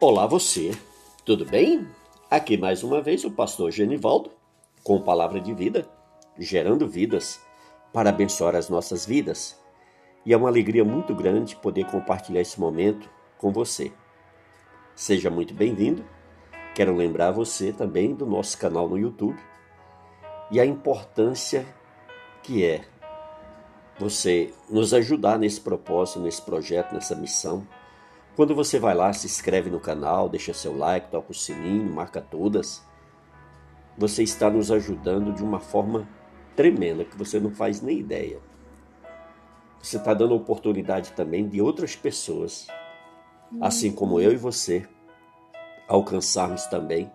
Olá você, tudo bem? Aqui mais uma vez o pastor Genivaldo com palavra de vida, gerando vidas para abençoar as nossas vidas. E é uma alegria muito grande poder compartilhar esse momento com você. Seja muito bem-vindo. Quero lembrar você também do nosso canal no YouTube e a importância que é você nos ajudar nesse propósito, nesse projeto, nessa missão quando você vai lá, se inscreve no canal, deixa seu like, toca o sininho, marca todas, você está nos ajudando de uma forma tremenda que você não faz nem ideia. Você está dando oportunidade também de outras pessoas, assim como eu e você, alcançarmos também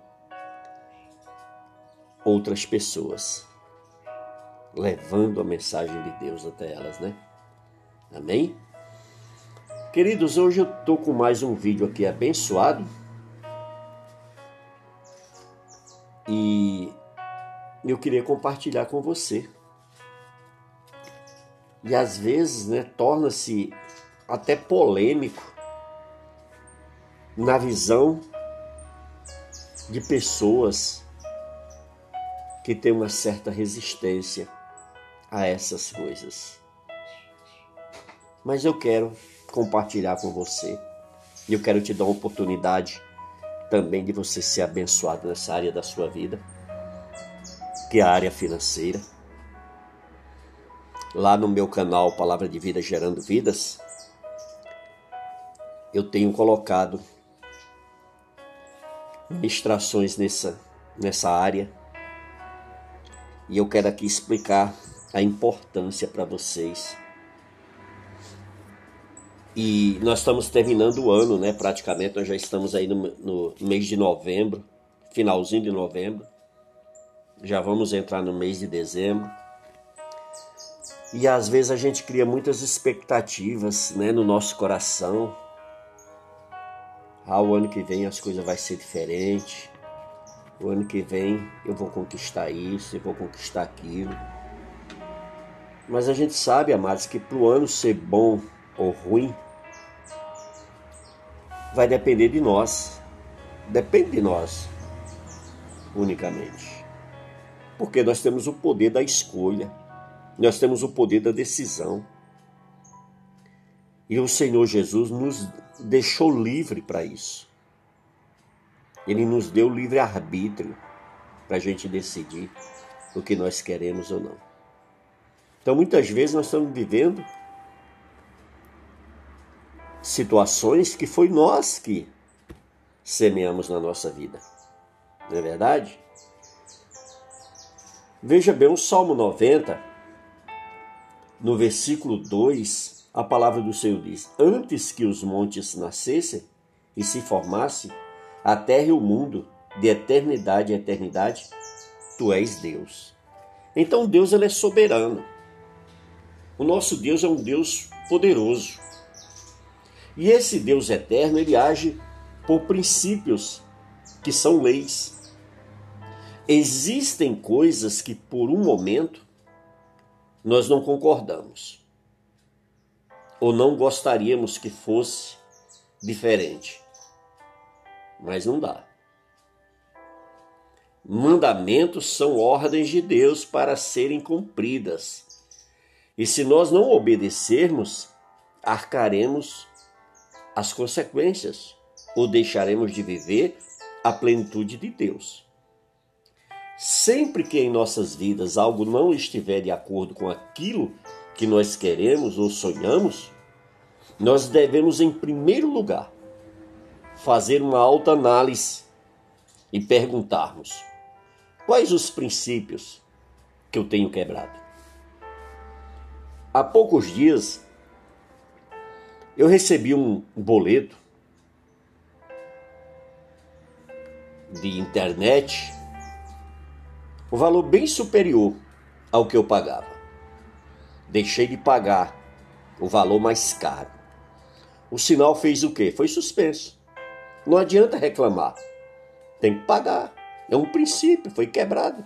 outras pessoas, levando a mensagem de Deus até elas, né? Amém? Queridos, hoje eu estou com mais um vídeo aqui abençoado. E eu queria compartilhar com você. E às vezes, né, torna-se até polêmico na visão de pessoas que têm uma certa resistência a essas coisas. Mas eu quero compartilhar com você. E eu quero te dar uma oportunidade também de você ser abençoado nessa área da sua vida, que é a área financeira. Lá no meu canal Palavra de Vida Gerando Vidas, eu tenho colocado ministrações nessa, nessa área. E eu quero aqui explicar a importância para vocês e nós estamos terminando o ano, né? Praticamente, nós já estamos aí no, no, mês de novembro, finalzinho de novembro. Já vamos entrar no mês de dezembro. E às vezes a gente cria muitas expectativas né, no nosso coração. Ah, o ano que vem as coisas vão ser diferentes. O ano que vem eu vou conquistar isso, eu vou conquistar aquilo. Mas a gente sabe, amados, que para o ano ser bom ou ruim, vai depender de nós. Depende de nós, unicamente. Porque nós temos o poder da escolha, nós temos o poder da decisão. E o Senhor Jesus nos deixou livre para isso. Ele nos deu livre arbítrio para a gente decidir o que nós queremos ou não. Então, muitas vezes nós estamos vivendo situações que foi nós que semeamos na nossa vida. Não é verdade? Veja bem, o Salmo 90, no versículo 2, a palavra do Senhor diz: Antes que os montes nascessem e se formassem, a terra e o mundo, de eternidade em eternidade, tu és Deus. Então Deus ele é soberano. O nosso Deus é um Deus poderoso. E esse Deus eterno, ele age por princípios que são leis. Existem coisas que por um momento nós não concordamos ou não gostaríamos que fosse diferente. Mas não dá. Mandamentos são ordens de Deus para serem cumpridas. E se nós não obedecermos, arcaremos as consequências ou deixaremos de viver a plenitude de Deus. Sempre que em nossas vidas algo não estiver de acordo com aquilo que nós queremos ou sonhamos, nós devemos, em primeiro lugar, fazer uma autoanálise e perguntarmos: quais os princípios que eu tenho quebrado? Há poucos dias eu recebi um boleto de internet, o um valor bem superior ao que eu pagava. Deixei de pagar o valor mais caro. O sinal fez o quê? Foi suspenso. Não adianta reclamar. Tem que pagar. É um princípio, foi quebrado.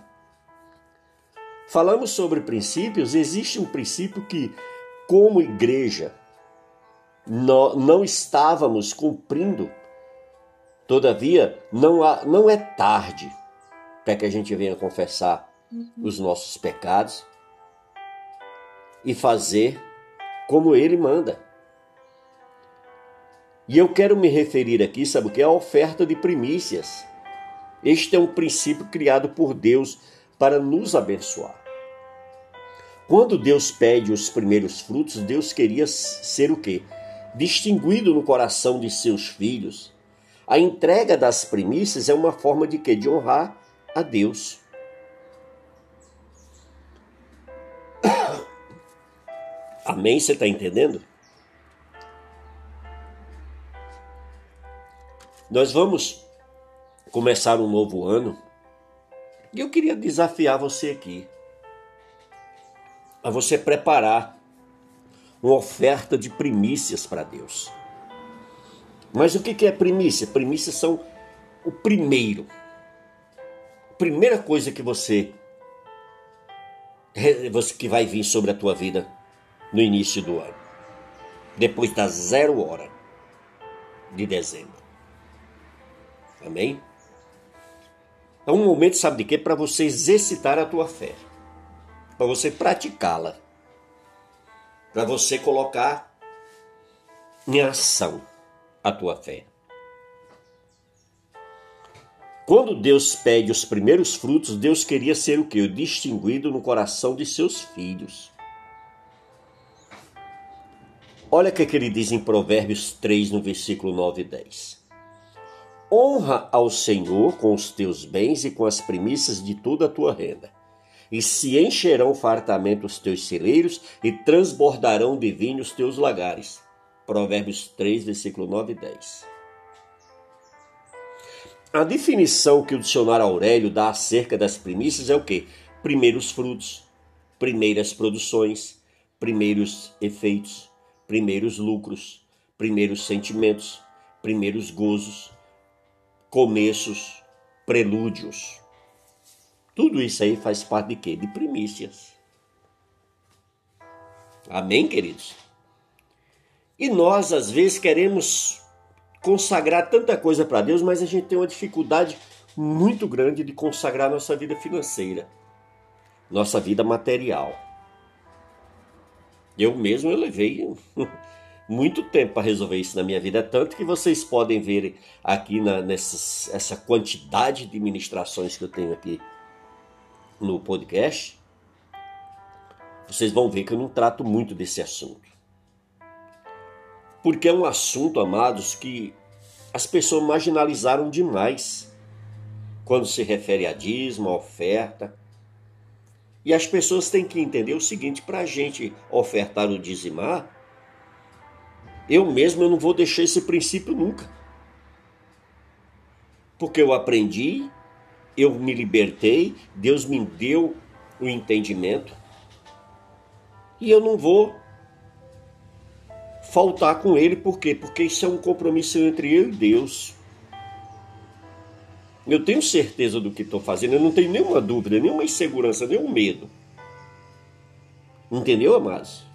Falamos sobre princípios, existe um princípio que, como igreja, não estávamos cumprindo Todavia, não, há, não é tarde para que a gente venha confessar uhum. os nossos pecados e fazer como ele manda. E eu quero me referir aqui, sabe o que? A oferta de primícias. Este é um princípio criado por Deus para nos abençoar. Quando Deus pede os primeiros frutos, Deus queria ser o quê? Distinguido no coração de seus filhos. A entrega das primícias é uma forma de quê? De honrar a Deus. Amém? Você está entendendo? Nós vamos começar um novo ano e eu queria desafiar você aqui a você preparar uma oferta de primícias para Deus. Mas o que é primícia? Primícias são o primeiro. A primeira coisa que você que vai vir sobre a tua vida no início do ano, depois da zero hora de dezembro. Amém? É um momento, sabe de quê? Para você exercitar a tua fé, para você praticá-la, para você colocar em ação a tua fé. Quando Deus pede os primeiros frutos, Deus queria ser o que? O distinguido no coração de seus filhos. Olha o que ele diz em Provérbios 3, no versículo 9 e 10. Honra ao Senhor com os teus bens e com as primícias de toda a tua renda. E se encherão fartamente os teus celeiros e transbordarão de vinho os teus lagares. Provérbios 3, versículo 9 e 10. A definição que o dicionário Aurélio dá acerca das primícias é o quê? Primeiros frutos, primeiras produções, primeiros efeitos primeiros lucros, primeiros sentimentos, primeiros gozos, começos, prelúdios. Tudo isso aí faz parte de quê? De primícias. Amém, queridos? E nós, às vezes, queremos consagrar tanta coisa para Deus, mas a gente tem uma dificuldade muito grande de consagrar nossa vida financeira, nossa vida material. Eu mesmo eu levei muito tempo para resolver isso na minha vida, tanto que vocês podem ver aqui na, nessas, essa quantidade de ministrações que eu tenho aqui no podcast. Vocês vão ver que eu não trato muito desse assunto. Porque é um assunto, amados, que as pessoas marginalizaram demais quando se refere a dízimo, a oferta. E as pessoas têm que entender o seguinte: para a gente ofertar o dizimar, eu mesmo eu não vou deixar esse princípio nunca. Porque eu aprendi, eu me libertei, Deus me deu o entendimento, e eu não vou faltar com ele, por quê? Porque isso é um compromisso entre eu e Deus. Eu tenho certeza do que estou fazendo, eu não tenho nenhuma dúvida, nenhuma insegurança, nenhum medo. Entendeu, amados?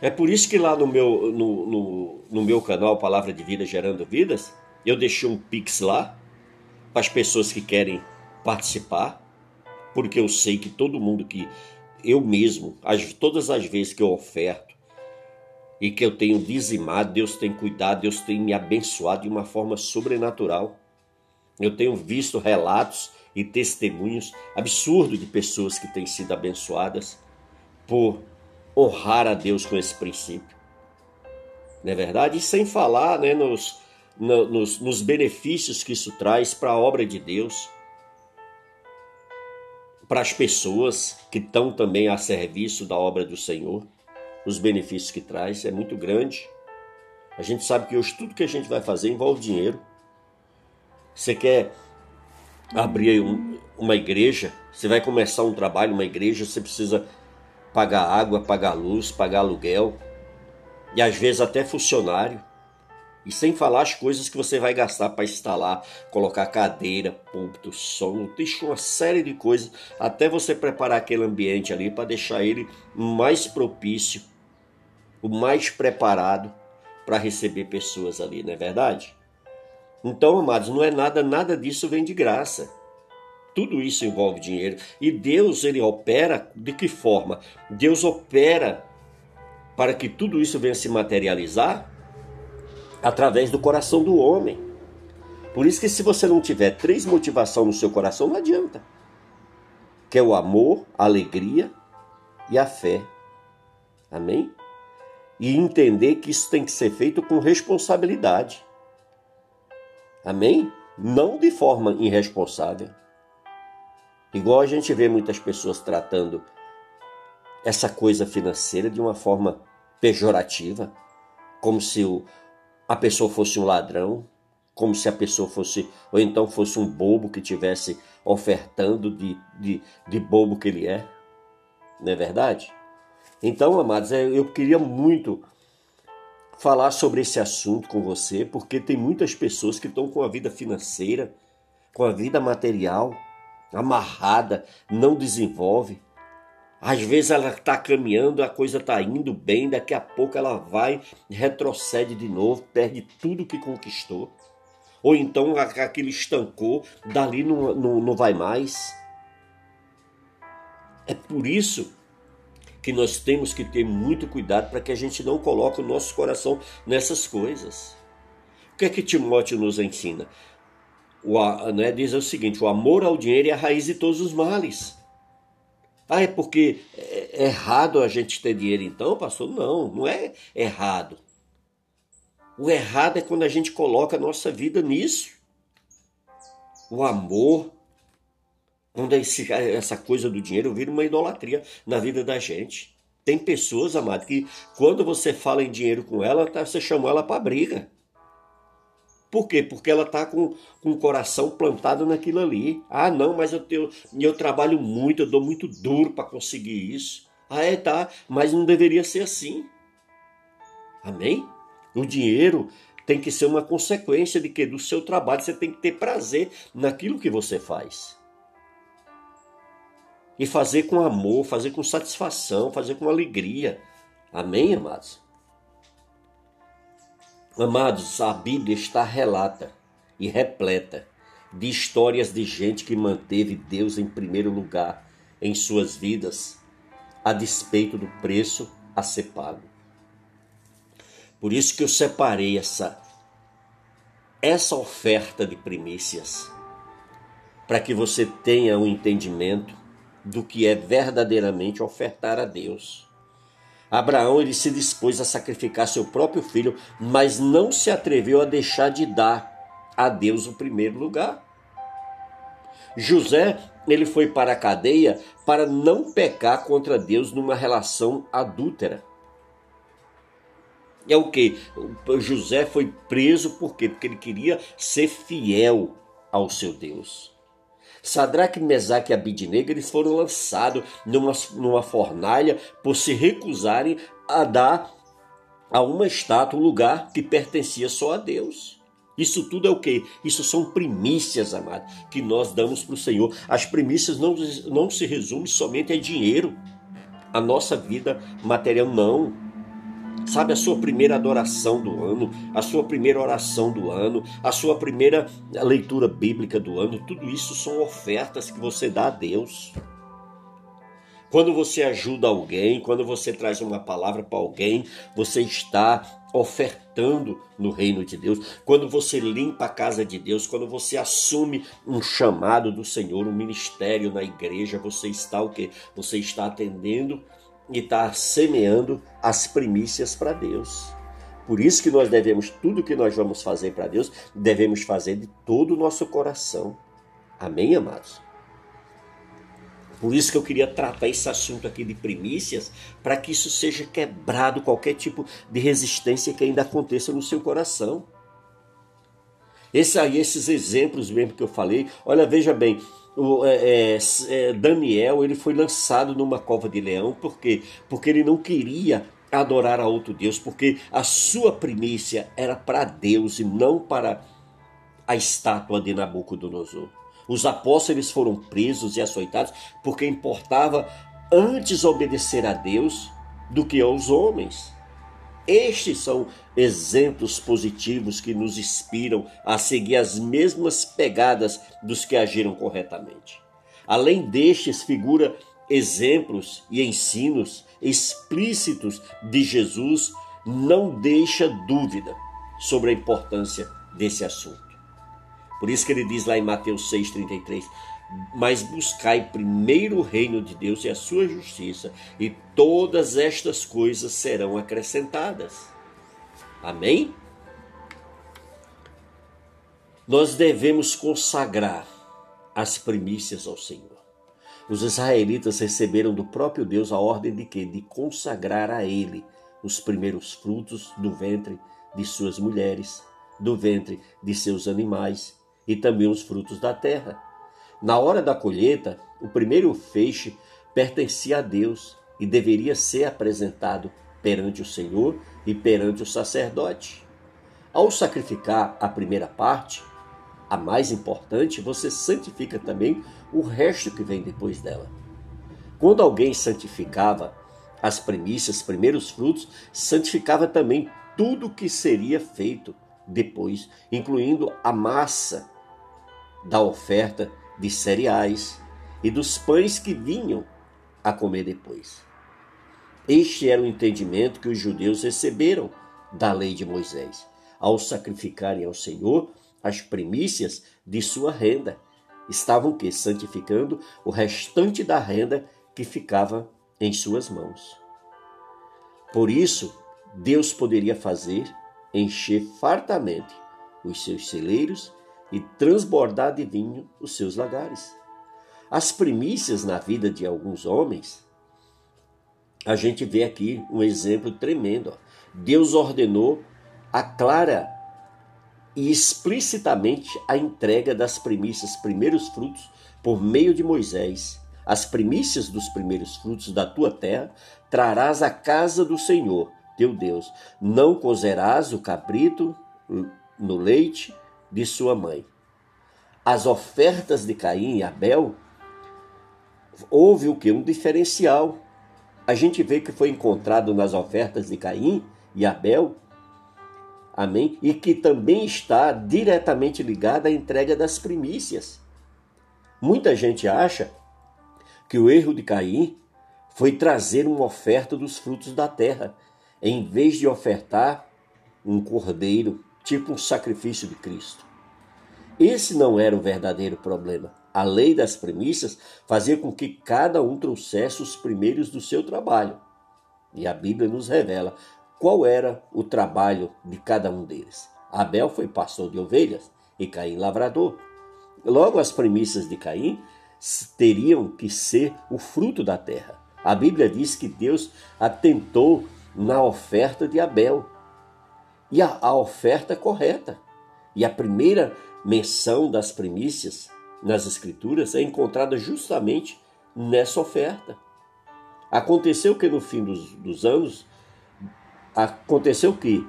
É por isso que lá no meu, no, no, no meu canal Palavra de Vida Gerando Vidas, eu deixei um pix lá para as pessoas que querem participar, porque eu sei que todo mundo que eu mesmo, as, todas as vezes que eu oferto e que eu tenho dizimado, Deus tem cuidado, Deus tem me abençoado de uma forma sobrenatural. Eu tenho visto relatos e testemunhos absurdos de pessoas que têm sido abençoadas por honrar a Deus com esse princípio. Não é verdade? E sem falar né, nos, nos, nos benefícios que isso traz para a obra de Deus, para as pessoas que estão também a serviço da obra do Senhor. Os benefícios que traz é muito grande. A gente sabe que hoje tudo que a gente vai fazer envolve dinheiro. Você quer abrir um, uma igreja, você vai começar um trabalho, uma igreja, você precisa pagar água, pagar luz, pagar aluguel e às vezes até funcionário. E sem falar as coisas que você vai gastar para instalar, colocar cadeira, púlpito, som, deixa uma série de coisas até você preparar aquele ambiente ali para deixar ele mais propício, o mais preparado para receber pessoas ali, não é verdade? Então, amados, não é nada, nada disso vem de graça. Tudo isso envolve dinheiro. E Deus, ele opera de que forma? Deus opera para que tudo isso venha se materializar através do coração do homem. Por isso que se você não tiver três motivações no seu coração, não adianta. Que é o amor, a alegria e a fé. Amém? E entender que isso tem que ser feito com responsabilidade. Amém? Não de forma irresponsável. Igual a gente vê muitas pessoas tratando essa coisa financeira de uma forma pejorativa, como se o, a pessoa fosse um ladrão, como se a pessoa fosse, ou então fosse um bobo que tivesse ofertando de, de, de bobo que ele é. Não é verdade? Então, amados, é, eu queria muito falar sobre esse assunto com você, porque tem muitas pessoas que estão com a vida financeira, com a vida material amarrada, não desenvolve. Às vezes ela está caminhando, a coisa está indo bem, daqui a pouco ela vai, retrocede de novo, perde tudo que conquistou. Ou então aquele estancou, dali não, não, não vai mais. É por isso que nós temos que ter muito cuidado para que a gente não coloque o nosso coração nessas coisas. O que é que Timóteo nos ensina? O, né, diz o seguinte: o amor ao dinheiro é a raiz de todos os males. Ah, é porque é errado a gente ter dinheiro então, pastor? Não, não é errado. O errado é quando a gente coloca a nossa vida nisso. O amor, quando esse, essa coisa do dinheiro vira uma idolatria na vida da gente. Tem pessoas, amado, que quando você fala em dinheiro com ela, tá, você chamou ela para briga. Por quê? Porque ela está com, com o coração plantado naquilo ali. Ah, não, mas eu, tenho, eu trabalho muito, eu dou muito duro para conseguir isso. Ah, é, tá, mas não deveria ser assim. Amém? O dinheiro tem que ser uma consequência de que do seu trabalho você tem que ter prazer naquilo que você faz e fazer com amor, fazer com satisfação, fazer com alegria. Amém, amados? Amados, a Bíblia está relata e repleta de histórias de gente que manteve Deus em primeiro lugar em suas vidas, a despeito do preço a ser pago. Por isso que eu separei essa essa oferta de primícias para que você tenha um entendimento do que é verdadeiramente ofertar a Deus. Abraão ele se dispôs a sacrificar seu próprio filho, mas não se atreveu a deixar de dar a Deus o primeiro lugar. José ele foi para a cadeia para não pecar contra Deus numa relação adúltera. É o que? José foi preso por quê? Porque ele queria ser fiel ao seu Deus. Sadraque, Mesaque e Abidnego eles foram lançados numa, numa fornalha por se recusarem a dar a uma estátua um lugar que pertencia só a Deus. Isso tudo é o que? Isso são primícias, amado, que nós damos para o Senhor. As primícias não, não se resumem somente a dinheiro. A nossa vida material não sabe, a sua primeira adoração do ano, a sua primeira oração do ano, a sua primeira leitura bíblica do ano, tudo isso são ofertas que você dá a Deus. Quando você ajuda alguém, quando você traz uma palavra para alguém, você está ofertando no reino de Deus. Quando você limpa a casa de Deus, quando você assume um chamado do Senhor, um ministério na igreja, você está o quê? Você está atendendo e está semeando as primícias para Deus. Por isso que nós devemos, tudo que nós vamos fazer para Deus, devemos fazer de todo o nosso coração. Amém, amados? Por isso que eu queria tratar esse assunto aqui de primícias, para que isso seja quebrado, qualquer tipo de resistência que ainda aconteça no seu coração. Esse aí, esses exemplos mesmo que eu falei, olha, veja bem, o, é, é, é, Daniel ele foi lançado numa cova de leão por quê? porque ele não queria adorar a outro Deus, porque a sua primícia era para Deus e não para a estátua de Nabucodonosor. Os apóstolos foram presos e açoitados porque importava antes obedecer a Deus do que aos homens. Estes são exemplos positivos que nos inspiram a seguir as mesmas pegadas dos que agiram corretamente. Além destes, figura exemplos e ensinos explícitos de Jesus, não deixa dúvida sobre a importância desse assunto. Por isso que ele diz lá em Mateus 6,33: Mas buscai primeiro o reino de Deus e a sua justiça, e todas estas coisas serão acrescentadas. Amém? Nós devemos consagrar as primícias ao Senhor. Os israelitas receberam do próprio Deus a ordem de que? De consagrar a Ele os primeiros frutos do ventre de suas mulheres, do ventre de seus animais e também os frutos da terra. Na hora da colheita, o primeiro feixe pertencia a Deus e deveria ser apresentado perante o Senhor e perante o sacerdote. Ao sacrificar a primeira parte, a mais importante, você santifica também o resto que vem depois dela. Quando alguém santificava as primícias, primeiros frutos, santificava também tudo que seria feito depois, incluindo a massa da oferta de cereais e dos pães que vinham a comer depois. Este era o entendimento que os judeus receberam da lei de Moisés, ao sacrificarem ao Senhor as primícias de sua renda. Estavam que santificando o restante da renda que ficava em suas mãos. Por isso, Deus poderia fazer encher fartamente os seus celeiros e transbordar de vinho os seus lagares. As primícias na vida de alguns homens, a gente vê aqui um exemplo tremendo. Deus ordenou a clara e explicitamente a entrega das primícias, primeiros frutos, por meio de Moisés. As primícias dos primeiros frutos da tua terra trarás à casa do Senhor, teu Deus. Não cozerás o cabrito no leite de sua mãe. As ofertas de Caim e Abel, houve o que? Um diferencial. A gente vê que foi encontrado nas ofertas de Caim e Abel Amém? E que também está diretamente ligada à entrega das primícias. Muita gente acha que o erro de Caim foi trazer uma oferta dos frutos da terra, em vez de ofertar um cordeiro, tipo um sacrifício de Cristo. Esse não era o verdadeiro problema. A lei das primícias fazia com que cada um trouxesse os primeiros do seu trabalho. E a Bíblia nos revela qual era o trabalho de cada um deles. Abel foi pastor de ovelhas e Caim lavrador. Logo, as premissas de Caim teriam que ser o fruto da terra. A Bíblia diz que Deus atentou na oferta de Abel e a, a oferta correta. E a primeira menção das primícias nas Escrituras é encontrada justamente nessa oferta. Aconteceu que no fim dos, dos anos, Aconteceu que,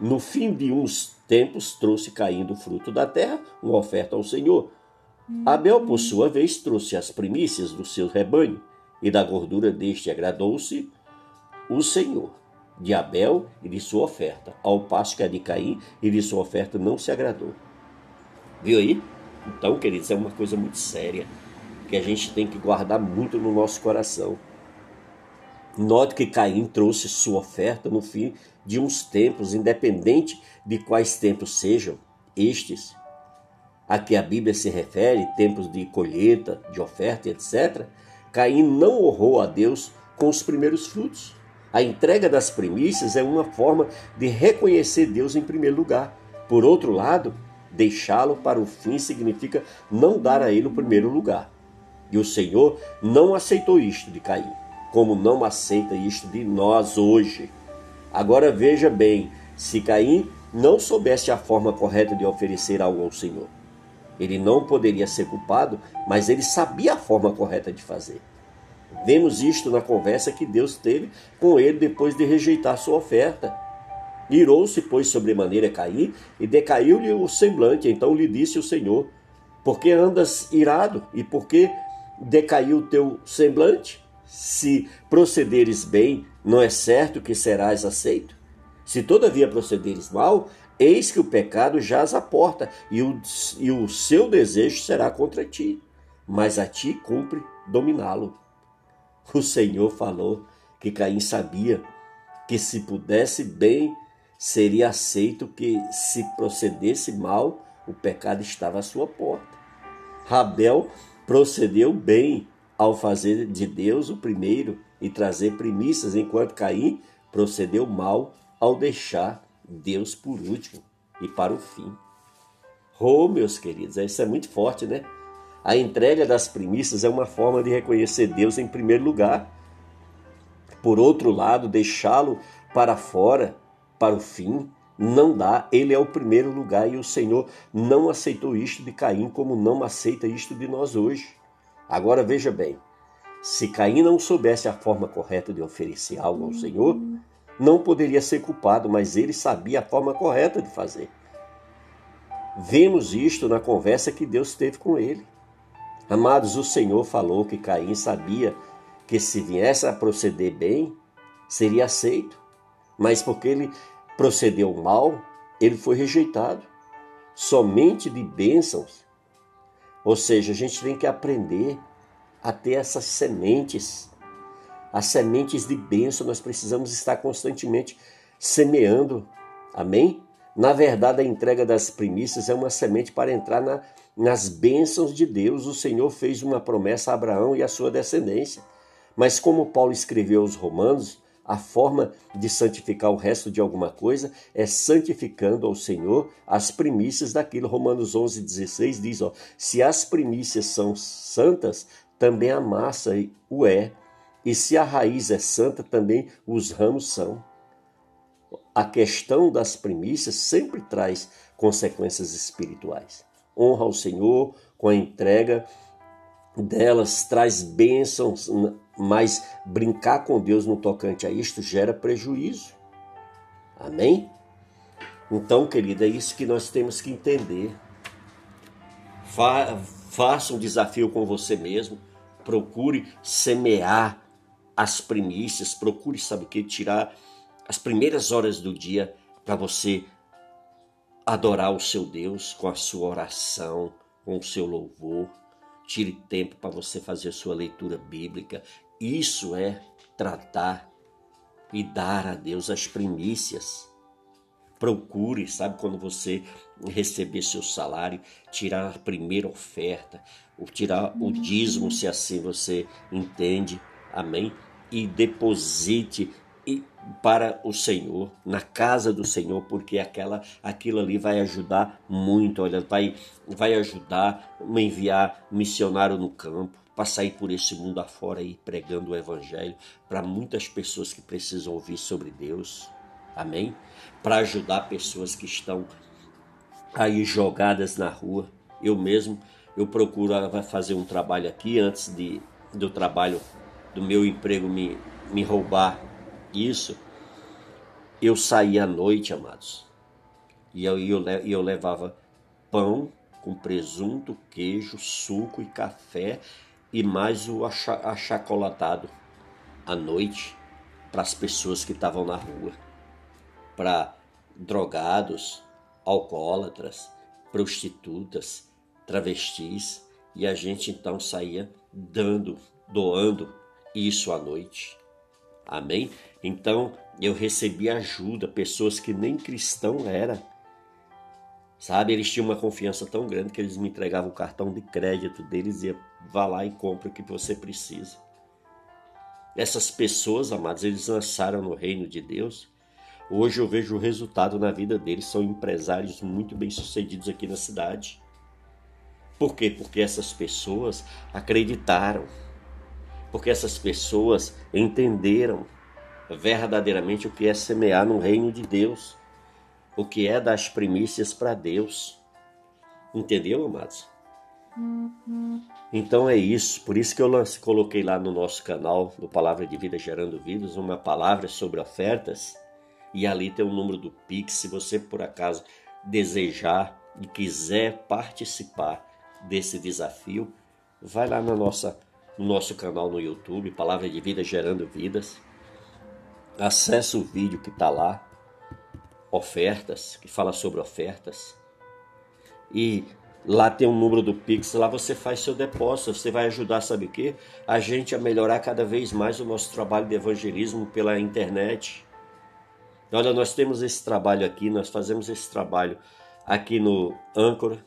no fim de uns tempos, trouxe caindo o fruto da terra, uma oferta ao Senhor. Abel, por sua vez, trouxe as primícias do seu rebanho, e da gordura deste agradou-se o Senhor, de Abel e de sua oferta, ao passo que a de Caim e de sua oferta não se agradou. Viu aí? Então, queridos, é uma coisa muito séria que a gente tem que guardar muito no nosso coração. Note que Caim trouxe sua oferta no fim de uns tempos, independente de quais tempos sejam estes, a que a Bíblia se refere, tempos de colheita, de oferta, etc. Caim não honrou a Deus com os primeiros frutos. A entrega das primícias é uma forma de reconhecer Deus em primeiro lugar. Por outro lado, deixá-lo para o fim significa não dar a ele o primeiro lugar. E o Senhor não aceitou isto de Caim como não aceita isto de nós hoje. Agora veja bem, se Caim não soubesse a forma correta de oferecer algo ao Senhor, ele não poderia ser culpado, mas ele sabia a forma correta de fazer. Vemos isto na conversa que Deus teve com ele depois de rejeitar sua oferta. Irou-se, pois, sobremaneira Caim, e decaiu-lhe o semblante. Então lhe disse o Senhor: Por que andas irado? E por que decaiu o teu semblante? se procederes bem, não é certo que serás aceito? Se todavia procederes mal, eis que o pecado jaz à porta, e o, e o seu desejo será contra ti, mas a ti cumpre dominá-lo. O Senhor falou que Caim sabia que se pudesse bem, seria aceito que se procedesse mal, o pecado estava à sua porta. Rabel procedeu bem ao fazer de Deus o primeiro e trazer primícias, enquanto Caim procedeu mal ao deixar Deus por último e para o fim. Oh, meus queridos, isso é muito forte, né? A entrega das primícias é uma forma de reconhecer Deus em primeiro lugar. Por outro lado, deixá-lo para fora, para o fim, não dá. Ele é o primeiro lugar e o Senhor não aceitou isto de Caim, como não aceita isto de nós hoje. Agora veja bem: se Caim não soubesse a forma correta de oferecer algo ao Senhor, não poderia ser culpado, mas ele sabia a forma correta de fazer. Vemos isto na conversa que Deus teve com ele. Amados, o Senhor falou que Caim sabia que se viesse a proceder bem, seria aceito, mas porque ele procedeu mal, ele foi rejeitado. Somente de bênçãos. Ou seja, a gente tem que aprender a ter essas sementes. As sementes de bênção nós precisamos estar constantemente semeando. Amém? Na verdade, a entrega das primícias é uma semente para entrar na, nas bênçãos de Deus. O Senhor fez uma promessa a Abraão e a sua descendência. Mas como Paulo escreveu aos Romanos, a forma de santificar o resto de alguma coisa é santificando ao Senhor as primícias daquilo. Romanos 11, 16 diz: ó, se as primícias são santas, também a massa o é. E se a raiz é santa, também os ramos são. A questão das primícias sempre traz consequências espirituais. Honra ao Senhor com a entrega delas, traz bênçãos mas brincar com Deus no tocante a isto gera prejuízo. Amém? Então, querida, é isso que nós temos que entender. Fa faça um desafio com você mesmo. Procure semear as primícias. Procure, sabe o que? Tirar as primeiras horas do dia para você adorar o seu Deus com a sua oração, com o seu louvor Tire tempo para você fazer sua leitura bíblica. Isso é tratar e dar a Deus as primícias. Procure, sabe, quando você receber seu salário, tirar a primeira oferta, ou tirar o dízimo, se assim você entende, amém? E deposite para o Senhor, na casa do Senhor, porque aquela, aquilo ali vai ajudar muito, olha, vai, vai ajudar a enviar missionário no campo, para sair por esse mundo afora aí pregando o Evangelho para muitas pessoas que precisam ouvir sobre Deus, amém? Para ajudar pessoas que estão aí jogadas na rua. Eu mesmo, eu procuro fazer um trabalho aqui antes de do trabalho do meu emprego me, me roubar isso, eu saía à noite, amados, e eu, eu, eu levava pão com presunto, queijo, suco e café e mais o achocolatado à noite para as pessoas que estavam na rua, para drogados, alcoólatras, prostitutas, travestis, e a gente então saía dando, doando isso à noite. Amém? Então eu recebi ajuda, pessoas que nem cristão era. Sabe, eles tinham uma confiança tão grande que eles me entregavam o cartão de crédito deles e vá lá e compre o que você precisa. Essas pessoas, amados, eles lançaram no reino de Deus. Hoje eu vejo o resultado na vida deles, são empresários muito bem-sucedidos aqui na cidade. Por quê? Porque essas pessoas acreditaram. Porque essas pessoas entenderam verdadeiramente o que é semear no reino de Deus, o que é dar as primícias para Deus. Entendeu, amados? Então é isso, por isso que eu lance, coloquei lá no nosso canal, no Palavra de Vida Gerando Vidas, uma palavra sobre ofertas, e ali tem o número do Pix, se você por acaso desejar e quiser participar desse desafio, vai lá na nossa, no nosso canal no YouTube, Palavra de Vida Gerando Vidas, acesse o vídeo que está lá ofertas, que fala sobre ofertas. E lá tem um número do Pix, lá você faz seu depósito, você vai ajudar, sabe o quê? A gente a melhorar cada vez mais o nosso trabalho de evangelismo pela internet. Olha, nós temos esse trabalho aqui, nós fazemos esse trabalho aqui no Anchor.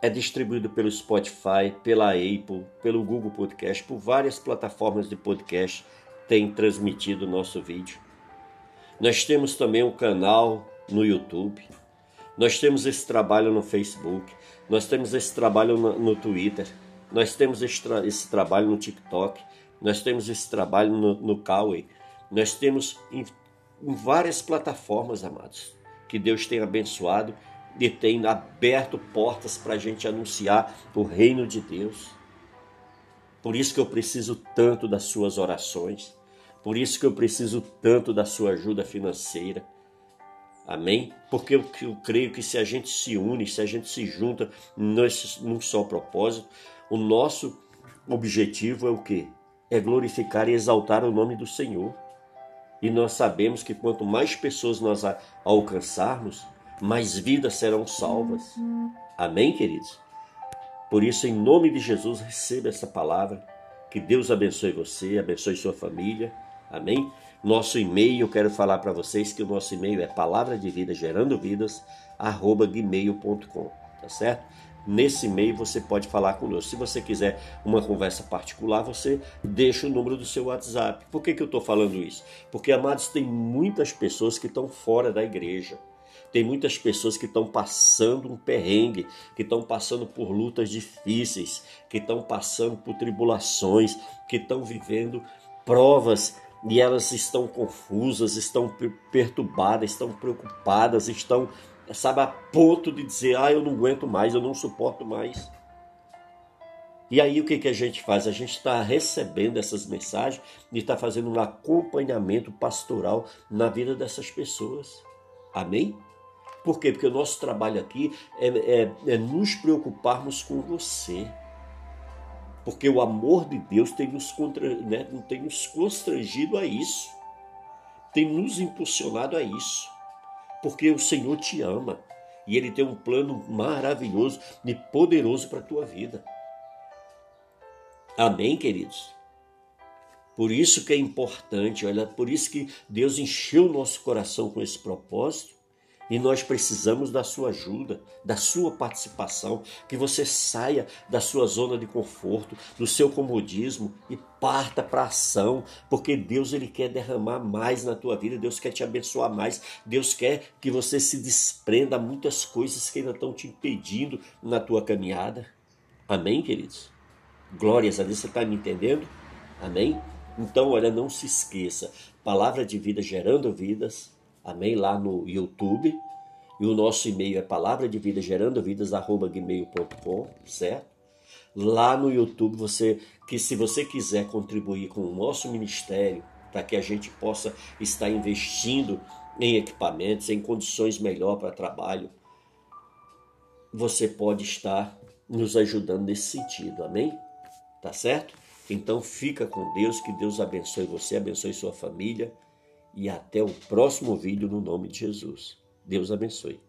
É distribuído pelo Spotify, pela Apple, pelo Google Podcast, por várias plataformas de podcast tem transmitido o nosso vídeo. Nós temos também um canal no YouTube. Nós temos esse trabalho no Facebook. Nós temos esse trabalho no, Twitter. Nós temos esse, tra esse, trabalho no TikTok. Nós temos esse trabalho no, no. Nós temos em, em várias plataformas, amados, que Deus tem abençoado e tem aberto portas para a gente anunciar o reino de Deus. Por isso que eu preciso tanto das suas orações. Por isso que eu preciso tanto da sua ajuda financeira. Amém? Porque eu, eu creio que se a gente se une, se a gente se junta nesse, num só propósito, o nosso objetivo é o quê? É glorificar e exaltar o nome do Senhor. E nós sabemos que quanto mais pessoas nós alcançarmos, mais vidas serão salvas. Amém, queridos? Por isso, em nome de Jesus, receba essa palavra. Que Deus abençoe você, abençoe sua família. Amém? Nosso e-mail, eu quero falar para vocês que o nosso e-mail é palavra de vida gerando vidas, arroba gmail.com, tá certo? Nesse e-mail você pode falar conosco. Se você quiser uma conversa particular, você deixa o número do seu WhatsApp. Por que, que eu estou falando isso? Porque, amados, tem muitas pessoas que estão fora da igreja. Tem muitas pessoas que estão passando um perrengue, que estão passando por lutas difíceis, que estão passando por tribulações, que estão vivendo provas e elas estão confusas, estão perturbadas, estão preocupadas, estão, sabe, a ponto de dizer: ah, eu não aguento mais, eu não suporto mais. E aí o que, que a gente faz? A gente está recebendo essas mensagens e está fazendo um acompanhamento pastoral na vida dessas pessoas. Amém? Por quê? Porque o nosso trabalho aqui é, é, é nos preocuparmos com você porque o amor de Deus tem nos, contra, né, tem nos constrangido a isso, tem nos impulsionado a isso, porque o Senhor te ama e Ele tem um plano maravilhoso e poderoso para a tua vida. Amém, queridos? Por isso que é importante, olha, por isso que Deus encheu o nosso coração com esse propósito e nós precisamos da sua ajuda, da sua participação, que você saia da sua zona de conforto, do seu comodismo e parta para ação, porque Deus ele quer derramar mais na tua vida, Deus quer te abençoar mais, Deus quer que você se desprenda muitas coisas que ainda estão te impedindo na tua caminhada. Amém, queridos? Glórias a Deus, você está me entendendo? Amém? Então, olha, não se esqueça, palavra de vida gerando vidas amém? Lá no YouTube. E o nosso e-mail é palavra de vida gerando vidas gmail.com, certo? Lá no YouTube você que se você quiser contribuir com o nosso ministério para que a gente possa estar investindo em equipamentos, em condições melhor para trabalho, você pode estar nos ajudando nesse sentido, amém? Tá certo? Então fica com Deus, que Deus abençoe você, abençoe sua família e até o próximo vídeo no nome de Jesus. Deus abençoe.